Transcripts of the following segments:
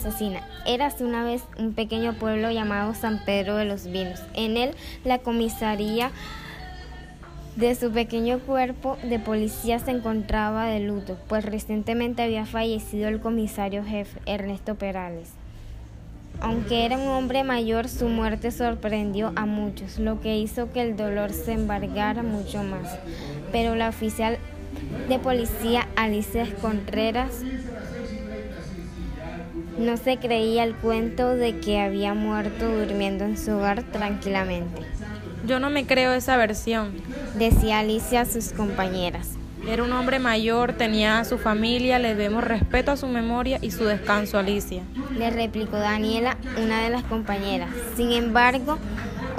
asesina. Érase una vez un pequeño pueblo llamado San Pedro de los Vinos. En él, la comisaría de su pequeño cuerpo de policía se encontraba de luto, pues recientemente había fallecido el comisario jefe, Ernesto Perales. Aunque era un hombre mayor, su muerte sorprendió a muchos, lo que hizo que el dolor se embargara mucho más. Pero la oficial de policía Alicia Contreras no se creía el cuento de que había muerto durmiendo en su hogar tranquilamente. Yo no me creo esa versión, decía Alicia a sus compañeras. Era un hombre mayor, tenía a su familia, le debemos respeto a su memoria y su descanso, Alicia. Le replicó Daniela, una de las compañeras. Sin embargo,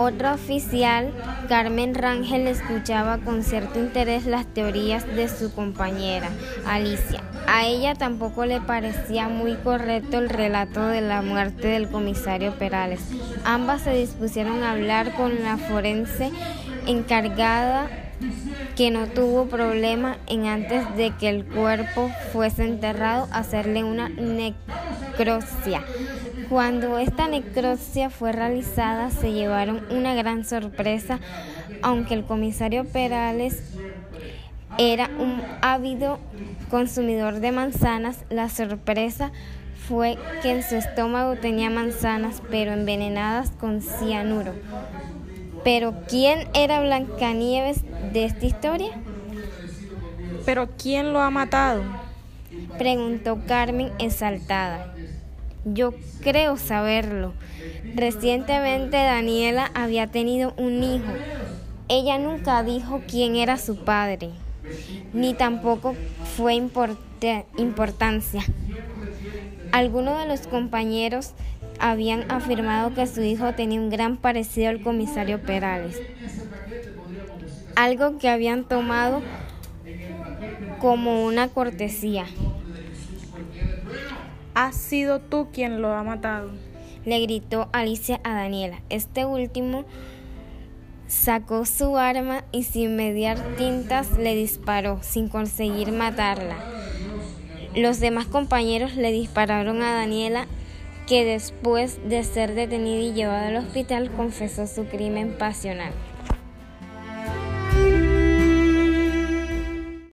otra oficial, Carmen Rangel, escuchaba con cierto interés las teorías de su compañera, Alicia. A ella tampoco le parecía muy correcto el relato de la muerte del comisario Perales. Ambas se dispusieron a hablar con la forense encargada que no tuvo problema en antes de que el cuerpo fuese enterrado hacerle una necropsia. Cuando esta necropsia fue realizada se llevaron una gran sorpresa, aunque el comisario Perales era un ávido consumidor de manzanas, la sorpresa fue que en su estómago tenía manzanas, pero envenenadas con cianuro. Pero ¿quién era Blancanieves de esta historia? ¿Pero quién lo ha matado? Preguntó Carmen exaltada. Yo creo saberlo. Recientemente Daniela había tenido un hijo. Ella nunca dijo quién era su padre, ni tampoco fue importancia. Algunos de los compañeros habían afirmado que su hijo tenía un gran parecido al comisario Perales, algo que habían tomado como una cortesía. Has sido tú quien lo ha matado, le gritó Alicia a Daniela. Este último sacó su arma y sin mediar tintas le disparó, sin conseguir matarla. Los demás compañeros le dispararon a Daniela que después de ser detenida y llevada al hospital confesó su crimen pasional.